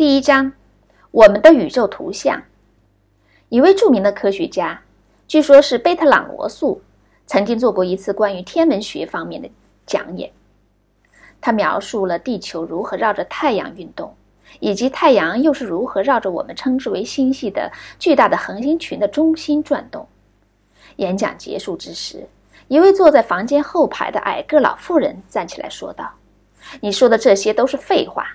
第一章，我们的宇宙图像。一位著名的科学家，据说是贝特朗罗素，曾经做过一次关于天文学方面的讲演。他描述了地球如何绕着太阳运动，以及太阳又是如何绕着我们称之为星系的巨大的恒星群的中心转动。演讲结束之时，一位坐在房间后排的矮个老妇人站起来说道：“你说的这些都是废话。”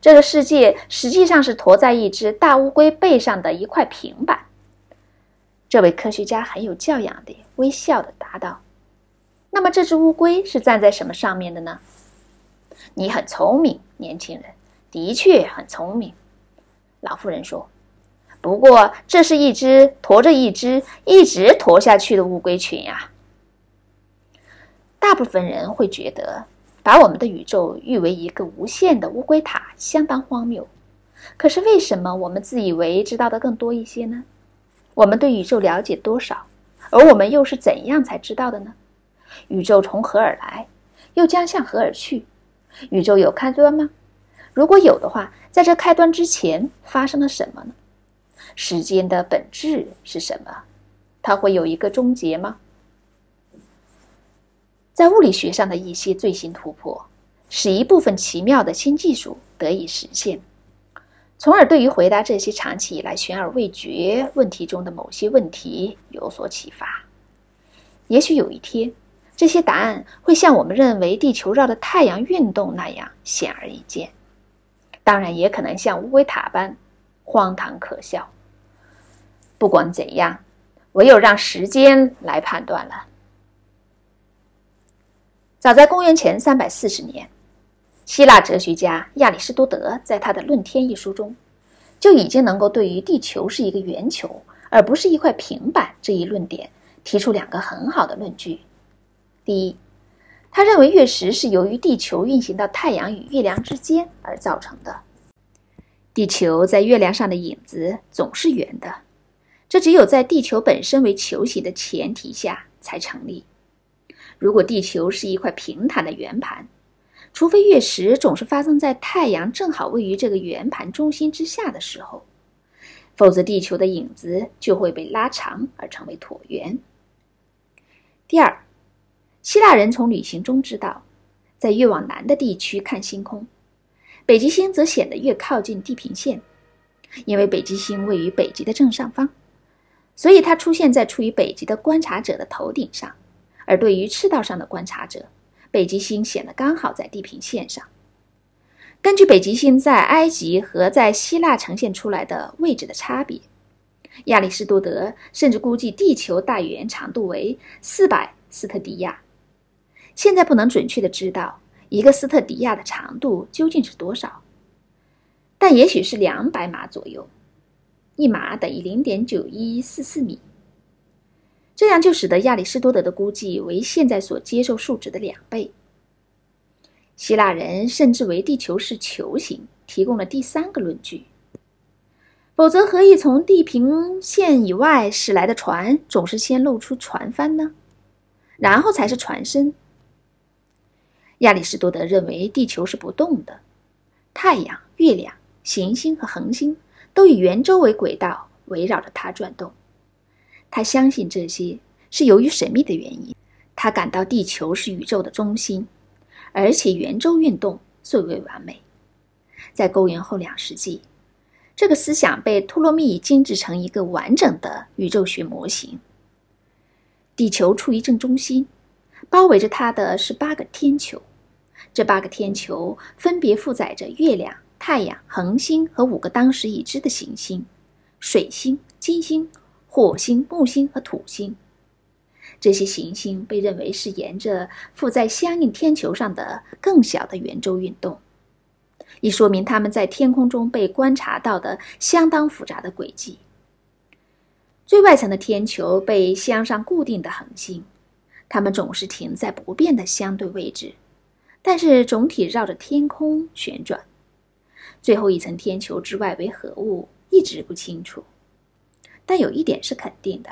这个世界实际上是驮在一只大乌龟背上的一块平板。这位科学家很有教养的微笑的答道：“那么这只乌龟是站在什么上面的呢？”你很聪明，年轻人，的确很聪明。”老妇人说，“不过这是一只驮着一只一直驮下去的乌龟群呀。”大部分人会觉得。把我们的宇宙誉为一个无限的乌龟塔，相当荒谬。可是为什么我们自以为知道的更多一些呢？我们对宇宙了解多少？而我们又是怎样才知道的呢？宇宙从何而来，又将向何而去？宇宙有开端吗？如果有的话，在这开端之前发生了什么呢？时间的本质是什么？它会有一个终结吗？在物理学上的一些最新突破，使一部分奇妙的新技术得以实现，从而对于回答这些长期以来悬而未决问题中的某些问题有所启发。也许有一天，这些答案会像我们认为地球绕着太阳运动那样显而易见，当然也可能像乌龟塔般荒唐可笑。不管怎样，唯有让时间来判断了。早在公元前三百四十年，希腊哲学家亚里士多德在他的《论天》一书中，就已经能够对于地球是一个圆球而不是一块平板这一论点提出两个很好的论据。第一，他认为月食是由于地球运行到太阳与月亮之间而造成的。地球在月亮上的影子总是圆的，这只有在地球本身为球形的前提下才成立。如果地球是一块平坦的圆盘，除非月食总是发生在太阳正好位于这个圆盘中心之下的时候，否则地球的影子就会被拉长而成为椭圆。第二，希腊人从旅行中知道，在越往南的地区看星空，北极星则显得越靠近地平线，因为北极星位于北极的正上方，所以它出现在处于北极的观察者的头顶上。而对于赤道上的观察者，北极星显得刚好在地平线上。根据北极星在埃及和在希腊呈现出来的位置的差别，亚里士多德甚至估计地球大圆长度为四百斯特迪亚。现在不能准确的知道一个斯特迪亚的长度究竟是多少，但也许是两百码左右，一码等于零点九一四四米。这样就使得亚里士多德的估计为现在所接受数值的两倍。希腊人甚至为地球是球形提供了第三个论据。否则，何以从地平线以外驶来的船总是先露出船帆呢？然后才是船身。亚里士多德认为地球是不动的，太阳、月亮、行星和恒星都以圆周为轨道围绕着它转动。他相信这些是由于神秘的原因。他感到地球是宇宙的中心，而且圆周运动最为完美。在公元后两世纪，这个思想被托勒密精制成一个完整的宇宙学模型。地球处于正中心，包围着它的是八个天球，这八个天球分别负载着月亮、太阳、恒星和五个当时已知的行星：水星、金星。火星、木星和土星，这些行星被认为是沿着附在相应天球上的更小的圆周运动，以说明它们在天空中被观察到的相当复杂的轨迹。最外层的天球被镶上固定的恒星，它们总是停在不变的相对位置，但是总体绕着天空旋转。最后一层天球之外为何物，一直不清楚。但有一点是肯定的，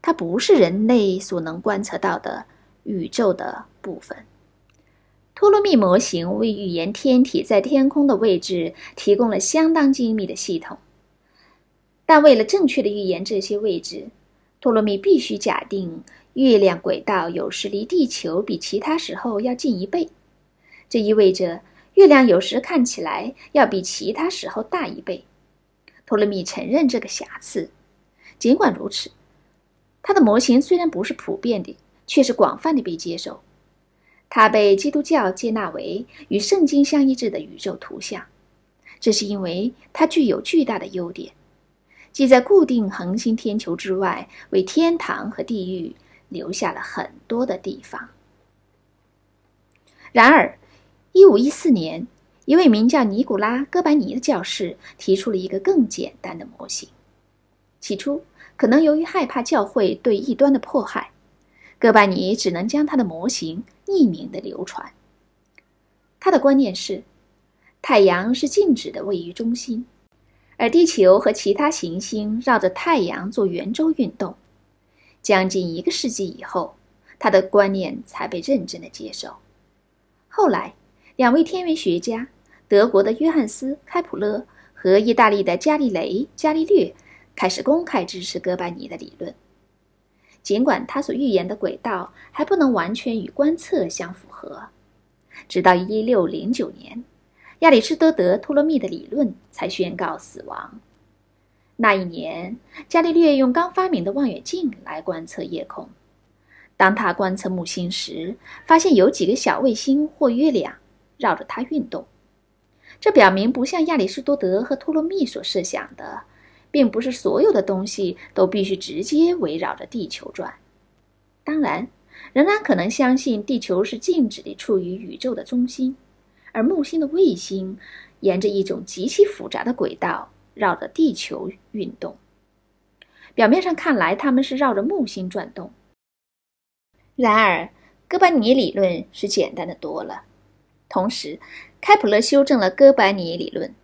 它不是人类所能观测到的宇宙的部分。托勒密模型为预言天体在天空的位置提供了相当精密的系统，但为了正确的预言这些位置，托勒密必须假定月亮轨道有时离地球比其他时候要近一倍，这意味着月亮有时看起来要比其他时候大一倍。托勒密承认这个瑕疵，尽管如此，他的模型虽然不是普遍的，却是广泛的被接受。它被基督教接纳为与圣经相一致的宇宙图像，这是因为它具有巨大的优点，即在固定恒星天球之外，为天堂和地狱留下了很多的地方。然而，1514年，一位名叫尼古拉·哥白尼的教士提出了一个更简单的模型。起初，可能由于害怕教会对异端的迫害。哥白尼只能将他的模型匿名的流传。他的观念是，太阳是静止的位于中心，而地球和其他行星绕着太阳做圆周运动。将近一个世纪以后，他的观念才被认真的接受。后来，两位天文学家，德国的约翰斯·开普勒和意大利的伽利雷·伽利略，开始公开支持哥白尼的理论。尽管他所预言的轨道还不能完全与观测相符合，直到一六零九年，亚里士多德托勒密的理论才宣告死亡。那一年，伽利略用刚发明的望远镜来观测夜空。当他观测木星时，发现有几个小卫星或月亮绕着它运动。这表明，不像亚里士多德和托勒密所设想的。并不是所有的东西都必须直接围绕着地球转。当然，仍然可能相信地球是静止地处于宇宙的中心，而木星的卫星沿着一种极其复杂的轨道绕着地球运动。表面上看来，它们是绕着木星转动。然而，哥白尼理论是简单的多了。同时，开普勒修正了哥白尼理论。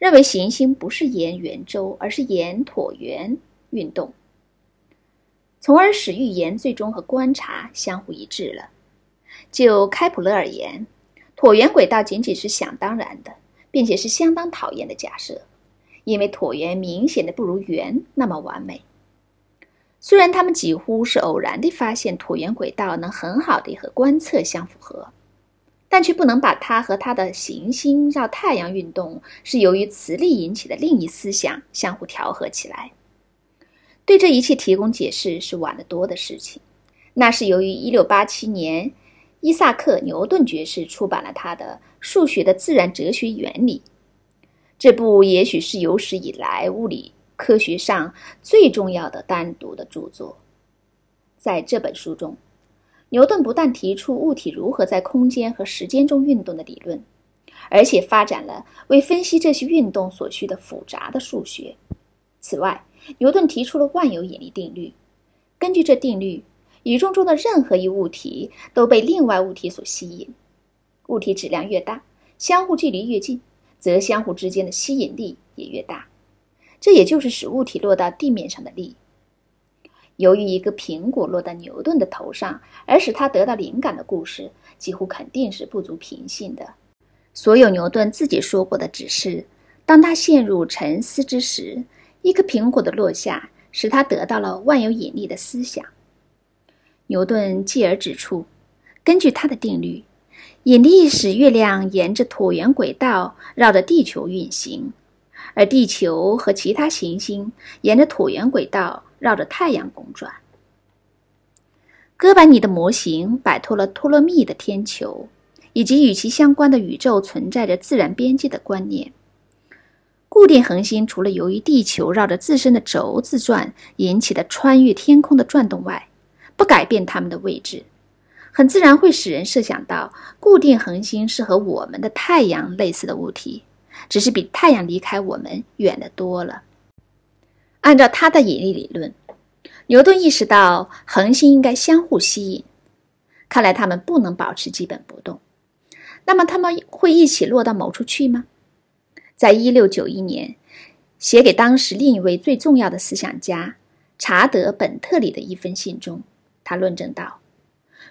认为行星不是沿圆周，而是沿椭圆运动，从而使预言最终和观察相互一致了。就开普勒而言，椭圆轨道仅仅是想当然的，并且是相当讨厌的假设，因为椭圆明显的不如圆那么完美。虽然他们几乎是偶然地发现椭圆轨道能很好地和观测相符合。但却不能把它和它的行星绕太阳运动是由于磁力引起的另一思想相互调和起来。对这一切提供解释是晚得多的事情。那是由于1687年，伊萨克·牛顿爵士出版了他的《数学的自然哲学原理》，这部也许是有史以来物理科学上最重要的单独的著作。在这本书中。牛顿不但提出物体如何在空间和时间中运动的理论，而且发展了为分析这些运动所需的复杂的数学。此外，牛顿提出了万有引力定律。根据这定律，宇宙中的任何一物体都被另外物体所吸引。物体质量越大，相互距离越近，则相互之间的吸引力也越大。这也就是使物体落到地面上的力。由于一个苹果落到牛顿的头上而使他得到灵感的故事，几乎肯定是不足凭信的。所有牛顿自己说过的只是，当他陷入沉思之时，一颗苹果的落下使他得到了万有引力的思想。牛顿继而指出，根据他的定律，引力使月亮沿着椭圆轨道绕着地球运行，而地球和其他行星沿着椭圆轨道。绕着太阳公转。哥白尼的模型摆脱了托勒密的天球以及与其相关的宇宙存在着自然边界的观念。固定恒星除了由于地球绕着自身的轴自转引起的穿越天空的转动外，不改变它们的位置，很自然会使人设想到固定恒星是和我们的太阳类似的物体，只是比太阳离开我们远得多了。按照他的引力理论，牛顿意识到恒星应该相互吸引。看来它们不能保持基本不动。那么它们会一起落到某处去吗？在一六九一年，写给当时另一位最重要的思想家查德·本特里的一封信中，他论证道：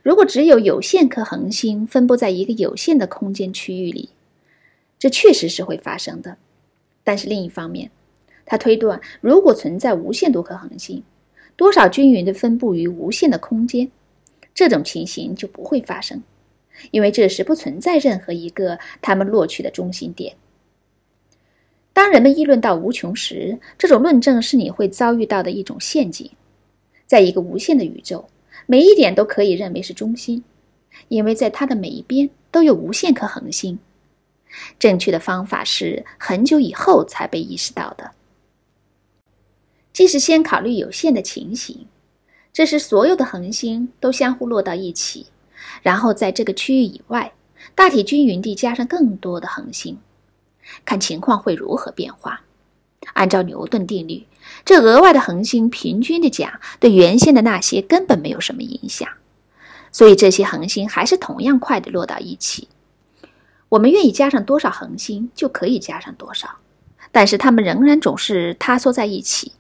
如果只有有限颗恒星分布在一个有限的空间区域里，这确实是会发生的。但是另一方面，他推断，如果存在无限多颗恒星，多少均匀地分布于无限的空间，这种情形就不会发生，因为这时不存在任何一个他们落去的中心点。当人们议论到无穷时，这种论证是你会遭遇到的一种陷阱。在一个无限的宇宙，每一点都可以认为是中心，因为在它的每一边都有无限颗恒星。正确的方法是很久以后才被意识到的。即是先考虑有限的情形，这时所有的恒星都相互落到一起，然后在这个区域以外，大体均匀地加上更多的恒星，看情况会如何变化。按照牛顿定律，这额外的恒星平均的讲，对原先的那些根本没有什么影响，所以这些恒星还是同样快地落到一起。我们愿意加上多少恒星就可以加上多少，但是它们仍然总是塌缩在一起。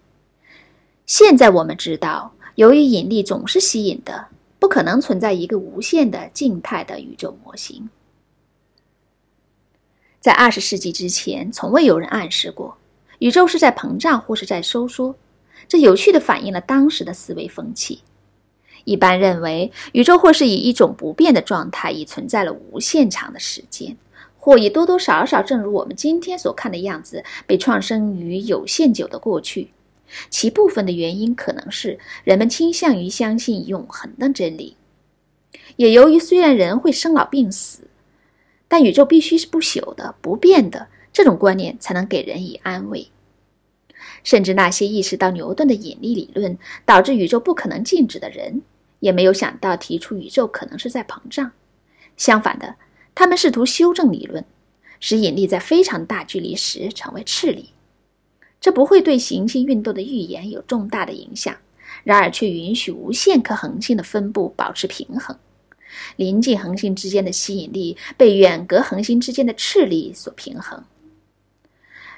现在我们知道，由于引力总是吸引的，不可能存在一个无限的静态的宇宙模型。在二十世纪之前，从未有人暗示过。宇宙是在膨胀或是在收缩，这有趣地反映了当时的思维风气。一般认为，宇宙或是以一种不变的状态已存在了无限长的时间，或已多多少少正如我们今天所看的样子，被创生于有限久的过去。其部分的原因可能是人们倾向于相信永恒的真理，也由于虽然人会生老病死，但宇宙必须是不朽的、不变的。这种观念才能给人以安慰。甚至那些意识到牛顿的引力理论导致宇宙不可能静止的人，也没有想到提出宇宙可能是在膨胀。相反的，他们试图修正理论，使引力在非常大距离时成为斥力。这不会对行星运动的预言有重大的影响，然而却允许无限颗恒星的分布保持平衡。临近恒星之间的吸引力被远隔恒星之间的斥力所平衡。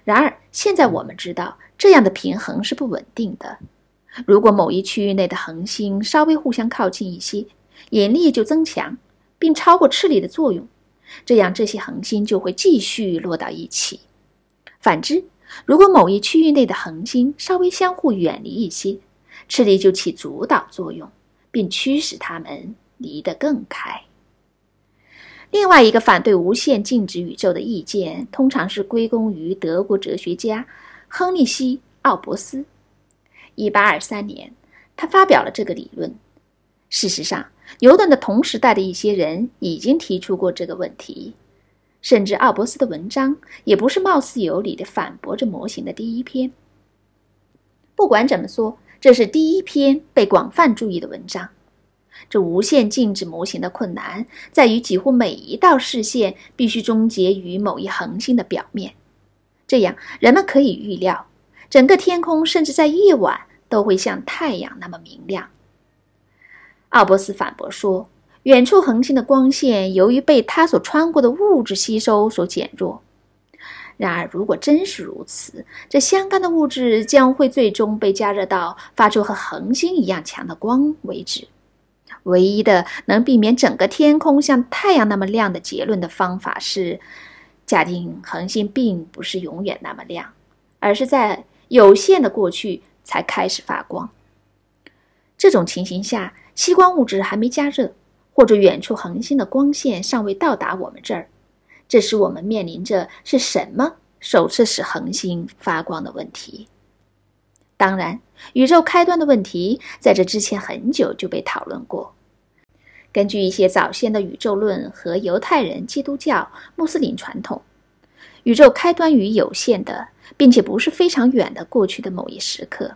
然而，现在我们知道，这样的平衡是不稳定的。如果某一区域内的恒星稍微互相靠近一些，引力就增强，并超过斥力的作用，这样这些恒星就会继续落到一起。反之，如果某一区域内的恒星稍微相互远离一些，斥力就起主导作用，并驱使它们离得更开。另外一个反对无限静止宇宙的意见，通常是归功于德国哲学家亨利希·奥伯斯。1823年，他发表了这个理论。事实上，牛顿的同时代的一些人已经提出过这个问题，甚至奥伯斯的文章也不是貌似有理地反驳这模型的第一篇。不管怎么说，这是第一篇被广泛注意的文章。这无限静止模型的困难在于，几乎每一道视线必须终结于某一恒星的表面。这样，人们可以预料，整个天空甚至在夜晚都会像太阳那么明亮。奥伯斯反驳说，远处恒星的光线由于被它所穿过的物质吸收所减弱。然而，如果真是如此，这相干的物质将会最终被加热到发出和恒星一样强的光为止。唯一的能避免整个天空像太阳那么亮的结论的方法是，假定恒星并不是永远那么亮，而是在有限的过去才开始发光。这种情形下，吸光物质还没加热，或者远处恒星的光线尚未到达我们这儿，这时我们面临着是什么首次使恒星发光的问题。当然，宇宙开端的问题在这之前很久就被讨论过。根据一些早先的宇宙论和犹太人、基督教、穆斯林传统，宇宙开端于有限的，并且不是非常远的过去的某一时刻。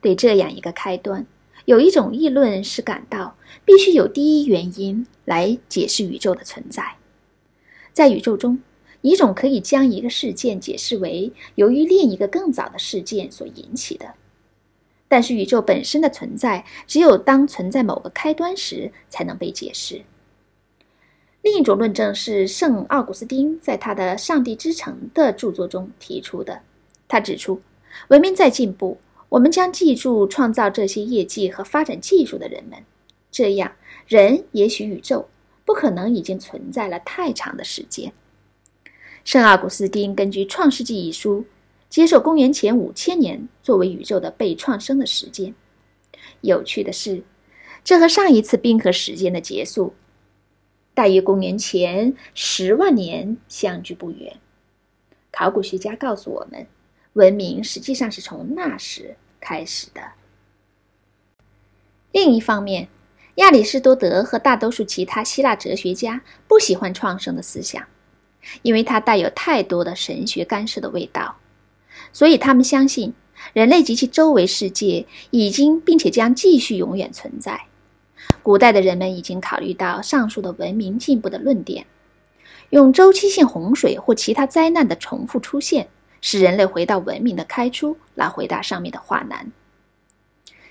对这样一个开端，有一种议论是感到必须有第一原因来解释宇宙的存在。在宇宙中。一种可以将一个事件解释为由于另一个更早的事件所引起的，但是宇宙本身的存在只有当存在某个开端时才能被解释。另一种论证是圣奥古斯丁在他的《上帝之城》的著作中提出的。他指出，文明在进步，我们将记住创造这些业绩和发展技术的人们，这样人也许宇宙不可能已经存在了太长的时间。圣奥古斯丁根据《创世纪》一书，接受公元前五千年作为宇宙的被创生的时间。有趣的是，这和上一次冰河时间的结束，大约公元前十万年相距不远。考古学家告诉我们，文明实际上是从那时开始的。另一方面，亚里士多德和大多数其他希腊哲学家不喜欢创生的思想，因为它带有太多的神学干涉的味道，所以他们相信人类及其周围世界已经并且将继续永远存在。古代的人们已经考虑到上述的文明进步的论点。用周期性洪水或其他灾难的重复出现，使人类回到文明的开初，来回答上面的话难。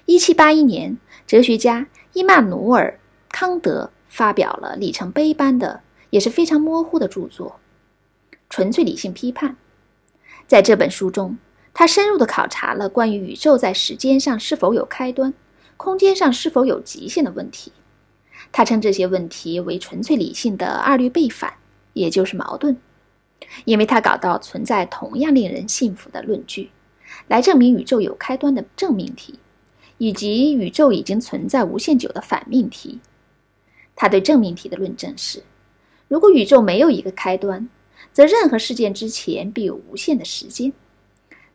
一七八一年，哲学家伊曼努尔·康德发表了里程碑般的，也是非常模糊的著作《纯粹理性批判》。在这本书中，他深入地考察了关于宇宙在时间上是否有开端、空间上是否有极限的问题。他称这些问题为纯粹理性的二律背反。也就是矛盾，因为他搞到存在同样令人信服的论据，来证明宇宙有开端的正命题，以及宇宙已经存在无限久的反命题。他对正命题的论证是：如果宇宙没有一个开端，则任何事件之前必有无限的时间。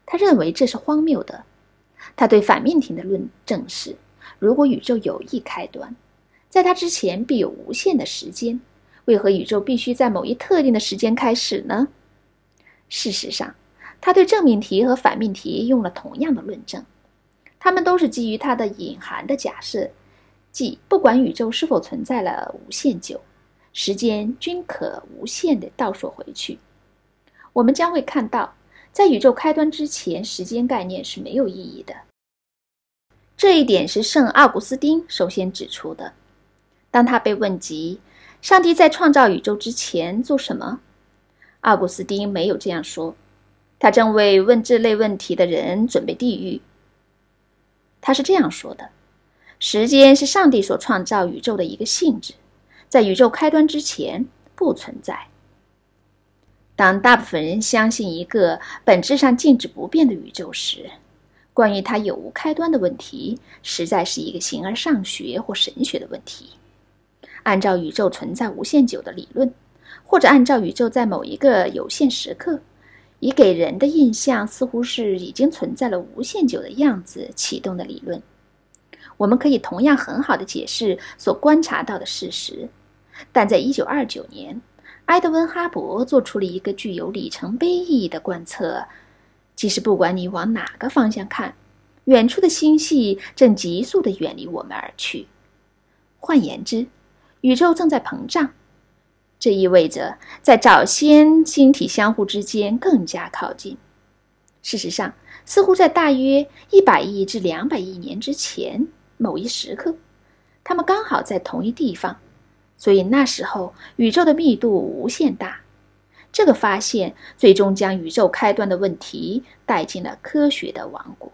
他认为这是荒谬的。他对反命题的论证是：如果宇宙有一开端，在它之前必有无限的时间。为何宇宙必须在某一特定的时间开始呢？事实上，他对正命题和反命题用了同样的论证，他们都是基于他的隐含的假设，即不管宇宙是否存在了无限久，时间均可无限的倒数回去。我们将会看到，在宇宙开端之前，时间概念是没有意义的。这一点是圣奥古斯丁首先指出的。当他被问及。上帝在创造宇宙之前做什么？奥古斯丁没有这样说，他正为问这类问题的人准备地狱。他是这样说的：时间是上帝所创造宇宙的一个性质，在宇宙开端之前不存在。当大部分人相信一个本质上静止不变的宇宙时，关于它有无开端的问题，实在是一个形而上学或神学的问题。按照宇宙存在无限久的理论，或者按照宇宙在某一个有限时刻，以给人的印象似乎是已经存在了无限久的样子启动的理论，我们可以同样很好的解释所观察到的事实。但在1929年，埃德温·哈勃做出了一个具有里程碑意义的观测：即使不管你往哪个方向看，远处的星系正急速地远离我们而去。换言之，宇宙正在膨胀，这意味着在早先星体相互之间更加靠近。事实上，似乎在大约一百亿至两百亿年之前某一时刻，它们刚好在同一地方，所以那时候宇宙的密度无限大。这个发现最终将宇宙开端的问题带进了科学的王国。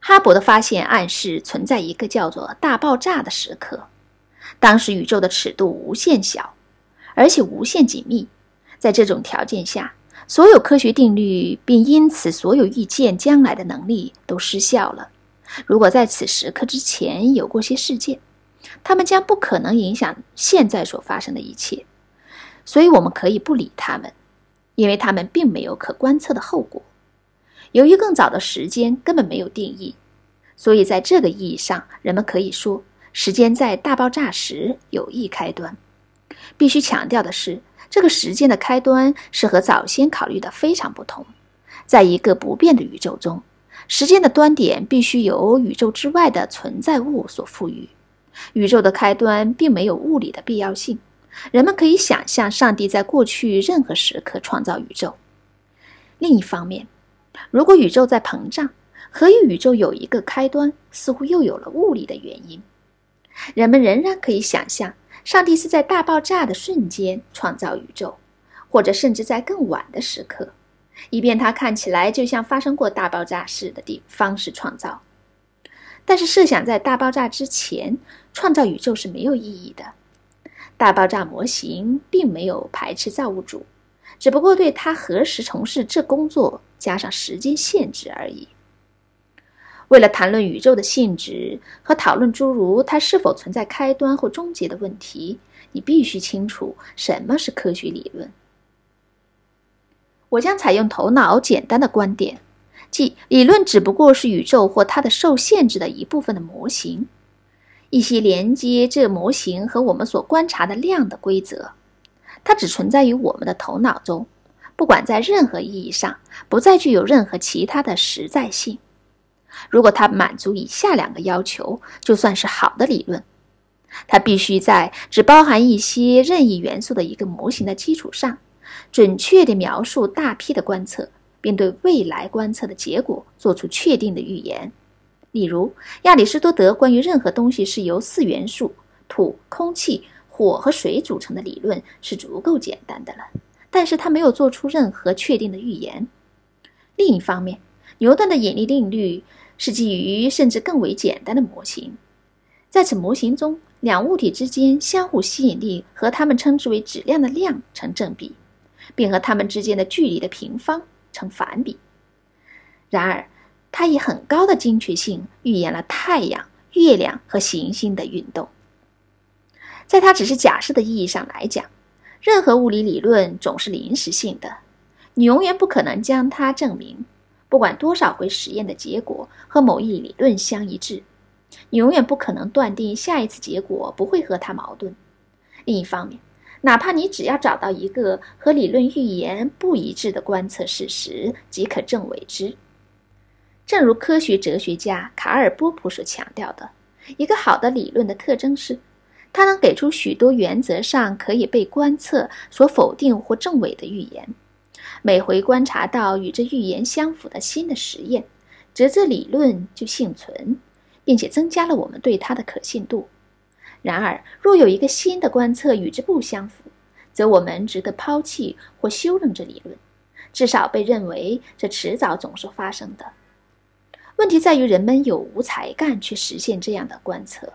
哈勃的发现暗示存在一个叫做“大爆炸”的时刻。当时宇宙的尺度无限小，而且无限紧密。在这种条件下，所有科学定律，并因此所有预见将来的能力都失效了。如果在此时刻之前有过些事件，它们将不可能影响现在所发生的一切。所以我们可以不理他们，因为他们并没有可观测的后果。由于更早的时间根本没有定义，所以在这个意义上，人们可以说。时间在大爆炸时有一开端。必须强调的是，这个时间的开端是和早先考虑的非常不同。在一个不变的宇宙中，时间的端点必须由宇宙之外的存在物所赋予。宇宙的开端并没有物理的必要性。人们可以想象上帝在过去任何时刻创造宇宙。另一方面，如果宇宙在膨胀，何以宇宙有一个开端，似乎又有了物理的原因。人们仍然可以想象，上帝是在大爆炸的瞬间创造宇宙，或者甚至在更晚的时刻，以便它看起来就像发生过大爆炸似的地方式创造。但是设想在大爆炸之前创造宇宙是没有意义的。大爆炸模型并没有排斥造物主，只不过对他何时从事这工作加上时间限制而已。为了谈论宇宙的性质和讨论诸如它是否存在开端或终结的问题，你必须清楚什么是科学理论。我将采用头脑简单的观点。即理论只不过是宇宙或它的受限制的一部分的模型，一些连接这模型和我们所观察的量的规则，它只存在于我们的头脑中，不管在任何意义上不再具有任何其他的实在性。如果它满足以下两个要求，就算是好的理论：它必须在只包含一些任意元素的一个模型的基础上，准确地描述大批的观测。并对未来观测的结果做出确定的预言。例如，亚里士多德关于任何东西是由四元素——土、空气、火和水组成的理论是足够简单的了，但是他没有做出任何确定的预言。另一方面，牛顿的引力定律是基于甚至更为简单的模型，在此模型中，两物体之间相互吸引力和它们称之为质量的量成正比，并和它们之间的距离的平方。成反比。然而，它以很高的精确性预言了太阳、月亮和行星的运动。在它只是假设的意义上来讲，任何物理理论总是临时性的，你永远不可能将它证明。不管多少回实验的结果和某一理论相一致，你永远不可能断定下一次结果不会和它矛盾。另一方面，哪怕你只要找到一个和理论预言不一致的观测事实，即可证伪之。正如科学哲学家卡尔·波普所强调的，一个好的理论的特征是，它能给出许多原则上可以被观测所否定或证伪的预言。每回观察到与这预言相符的新的实验，则这理论就幸存，并且增加了我们对它的可信度。然而，若有一个新的观测与之不相符，则我们值得抛弃或修正这理论，至少被认为这迟早总是发生的。问题在于人们有无才干去实现这样的观测。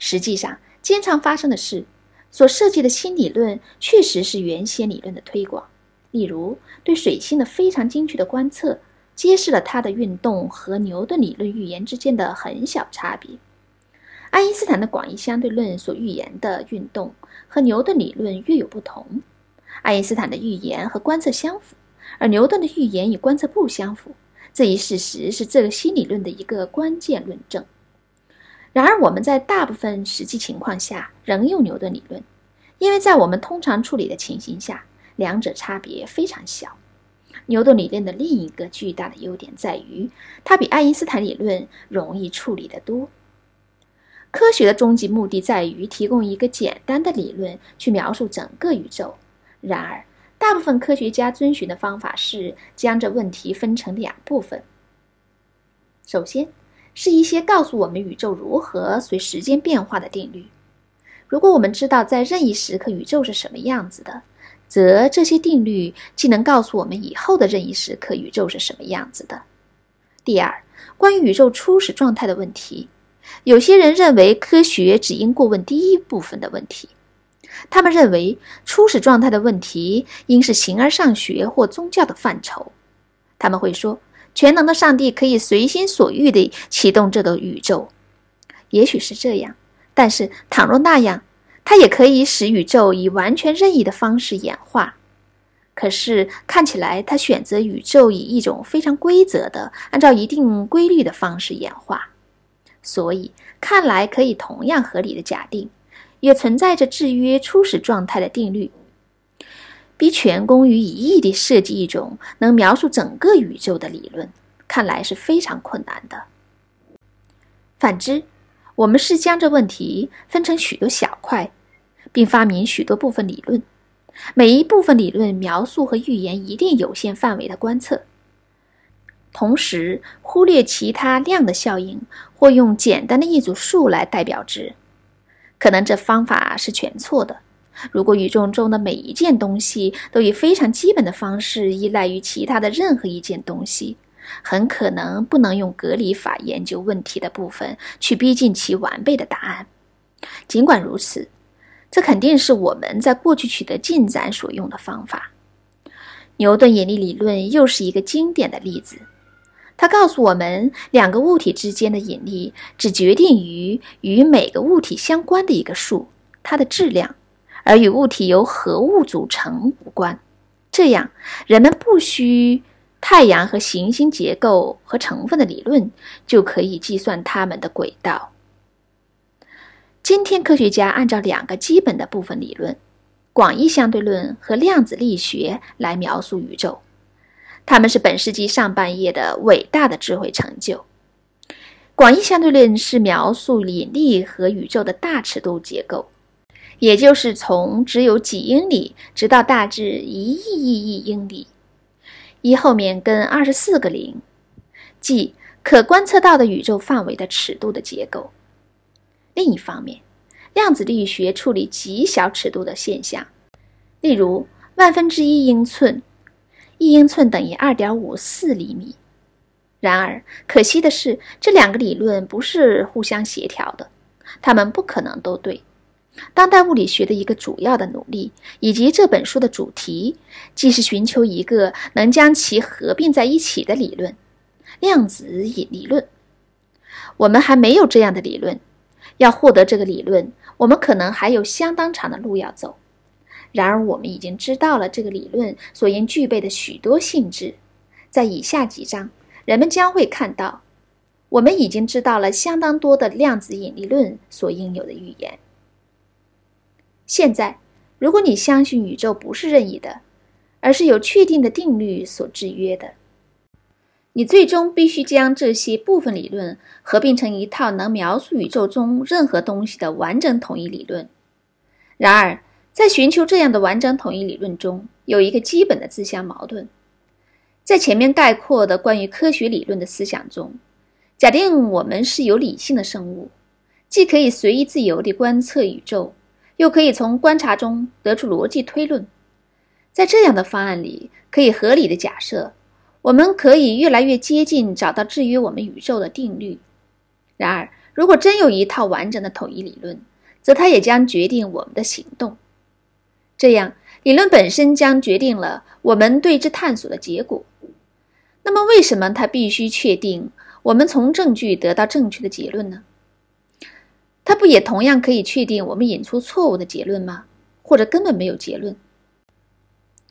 实际上，经常发生的是，所设计的新理论确实是原先理论的推广。例如，对水星的非常精确的观测，揭示了它的运动和牛顿理论预言之间的很小差别。爱因斯坦的广义相对论所预言的运动和牛顿理论略有不同。爱因斯坦的预言和观测相符，而牛顿的预言与观测不相符。这一事实是这个新理论的一个关键论证。然而，我们在大部分实际情况下仍用牛顿理论，因为在我们通常处理的情形下，两者差别非常小。牛顿理论的另一个巨大的优点在于，它比爱因斯坦理论容易处理得多。科学的终极目的在于提供一个简单的理论去描述整个宇宙。然而，大部分科学家遵循的方法是将这问题分成两部分。首先，是一些告诉我们宇宙如何随时间变化的定律。如果我们知道在任意时刻宇宙是什么样子的，则这些定律既能告诉我们以后的任意时刻宇宙是什么样子的。第二，关于宇宙初始状态的问题。有些人认为科学只应过问第一部分的问题，他们认为初始状态的问题应是形而上学或宗教的范畴。他们会说，全能的上帝可以随心所欲地启动这个宇宙，也许是这样，但是倘若那样，它也可以使宇宙以完全任意的方式演化。可是看起来，它选择宇宙以一种非常规则的、按照一定规律的方式演化。所以，看来可以同样合理的假定，也存在着制约初始状态的定律。比全功于一役地设计一种能描述整个宇宙的理论，看来是非常困难的。反之，我们是将这问题分成许多小块，并发明许多部分理论，每一部分理论描述和预言一定有限范围的观测。同时忽略其他量的效应，或用简单的一组数来代表之，可能这方法是全错的。如果宇宙中的每一件东西都以非常基本的方式依赖于其他的任何一件东西，很可能不能用隔离法研究问题的部分去逼近其完备的答案。尽管如此，这肯定是我们在过去取得进展所用的方法。牛顿引力理论又是一个经典的例子。它告诉我们，两个物体之间的引力只决定于与每个物体相关的一个数，它的质量，而与物体由何物组成无关。这样，人们不需太阳和行星结构和成分的理论，就可以计算它们的轨道。今天，科学家按照两个基本的部分理论——广义相对论和量子力学来描述宇宙。它们是本世纪上半叶的伟大的智慧成就。广义相对论是描述引力和宇宙的大尺度结构，也就是从只有几英里直到大致一亿亿亿英里，一后面跟二十四个零，即可观测到的宇宙范围的尺度的结构。另一方面，量子力学处理极小尺度的现象，例如万分之一英寸。一英寸等于二点五四厘米。然而，可惜的是，这两个理论不是互相协调的，它们不可能都对。当代物理学的一个主要的努力，以及这本书的主题，既是寻求一个能将其合并在一起的理论——量子引力论。我们还没有这样的理论。要获得这个理论，我们可能还有相当长的路要走。然而，我们已经知道了这个理论所应具备的许多性质。在以下几章，人们将会看到，我们已经知道了相当多的量子引力论所应有的预言。现在，如果你相信宇宙不是任意的，而是有确定的定律所制约的，你最终必须将这些部分理论合并成一套能描述宇宙中任何东西的完整统一理论。然而，在寻求这样的完整统一理论中，有一个基本的自相矛盾。在前面概括的关于科学理论的思想中，假定我们是有理性的生物，既可以随意自由地观测宇宙，又可以从观察中得出逻辑推论。在这样的方案里，可以合理的假设，我们可以越来越接近找到制约我们宇宙的定律。然而，如果真有一套完整的统一理论，则它也将决定我们的行动。这样，理论本身将决定了我们对之探索的结果。那么，为什么它必须确定我们从证据得到正确的结论呢？它不也同样可以确定我们引出错误的结论吗？或者根本没有结论？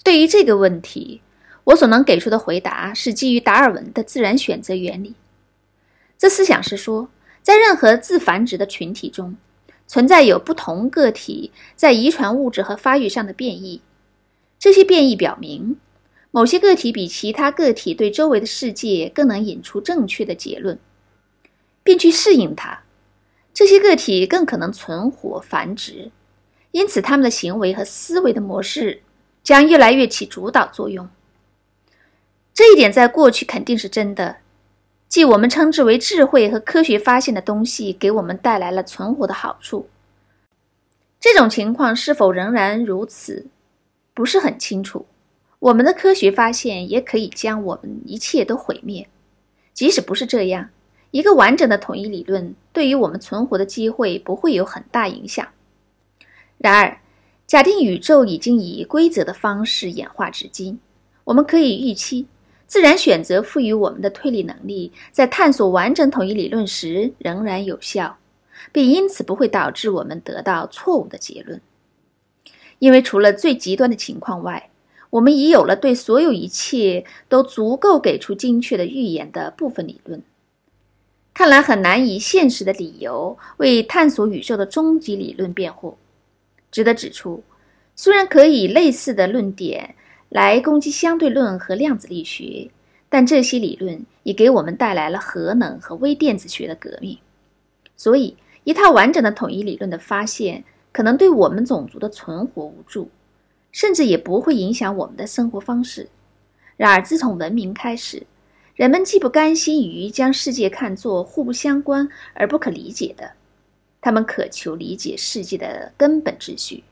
对于这个问题，我所能给出的回答是基于达尔文的自然选择原理。这思想是说，在任何自繁殖的群体中。存在有不同个体在遗传物质和发育上的变异，这些变异表明，某些个体比其他个体对周围的世界更能引出正确的结论，并去适应它。这些个体更可能存活繁殖，因此他们的行为和思维的模式将越来越起主导作用。这一点在过去肯定是真的。即我们称之为智慧和科学发现的东西，给我们带来了存活的好处。这种情况是否仍然如此，不是很清楚。我们的科学发现也可以将我们一切都毁灭。即使不是这样，一个完整的统一理论对于我们存活的机会不会有很大影响。然而，假定宇宙已经以规则的方式演化至今，我们可以预期。自然选择赋予我们的推理能力，在探索完整统一理论时仍然有效，并因此不会导致我们得到错误的结论。因为除了最极端的情况外，我们已有了对所有一切都足够给出精确的预言的部分理论。看来很难以现实的理由为探索宇宙的终极理论辩护。值得指出，虽然可以类似的论点。来攻击相对论和量子力学，但这些理论也给我们带来了核能和微电子学的革命。所以，一套完整的统一理论的发现可能对我们种族的存活无助，甚至也不会影响我们的生活方式。然而，自从文明开始，人们既不甘心于将世界看作互不相关而不可理解的，他们渴求理解世界的根本秩序。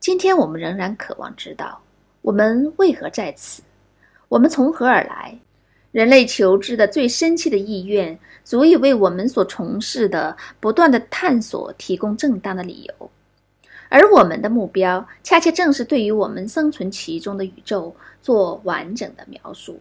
今天，我们仍然渴望知道。我们为何在此？我们从何而来？人类求知的最深切的意愿，足以为我们所从事的不断的探索提供正当的理由，而我们的目标，恰恰正是对于我们生存其中的宇宙做完整的描述。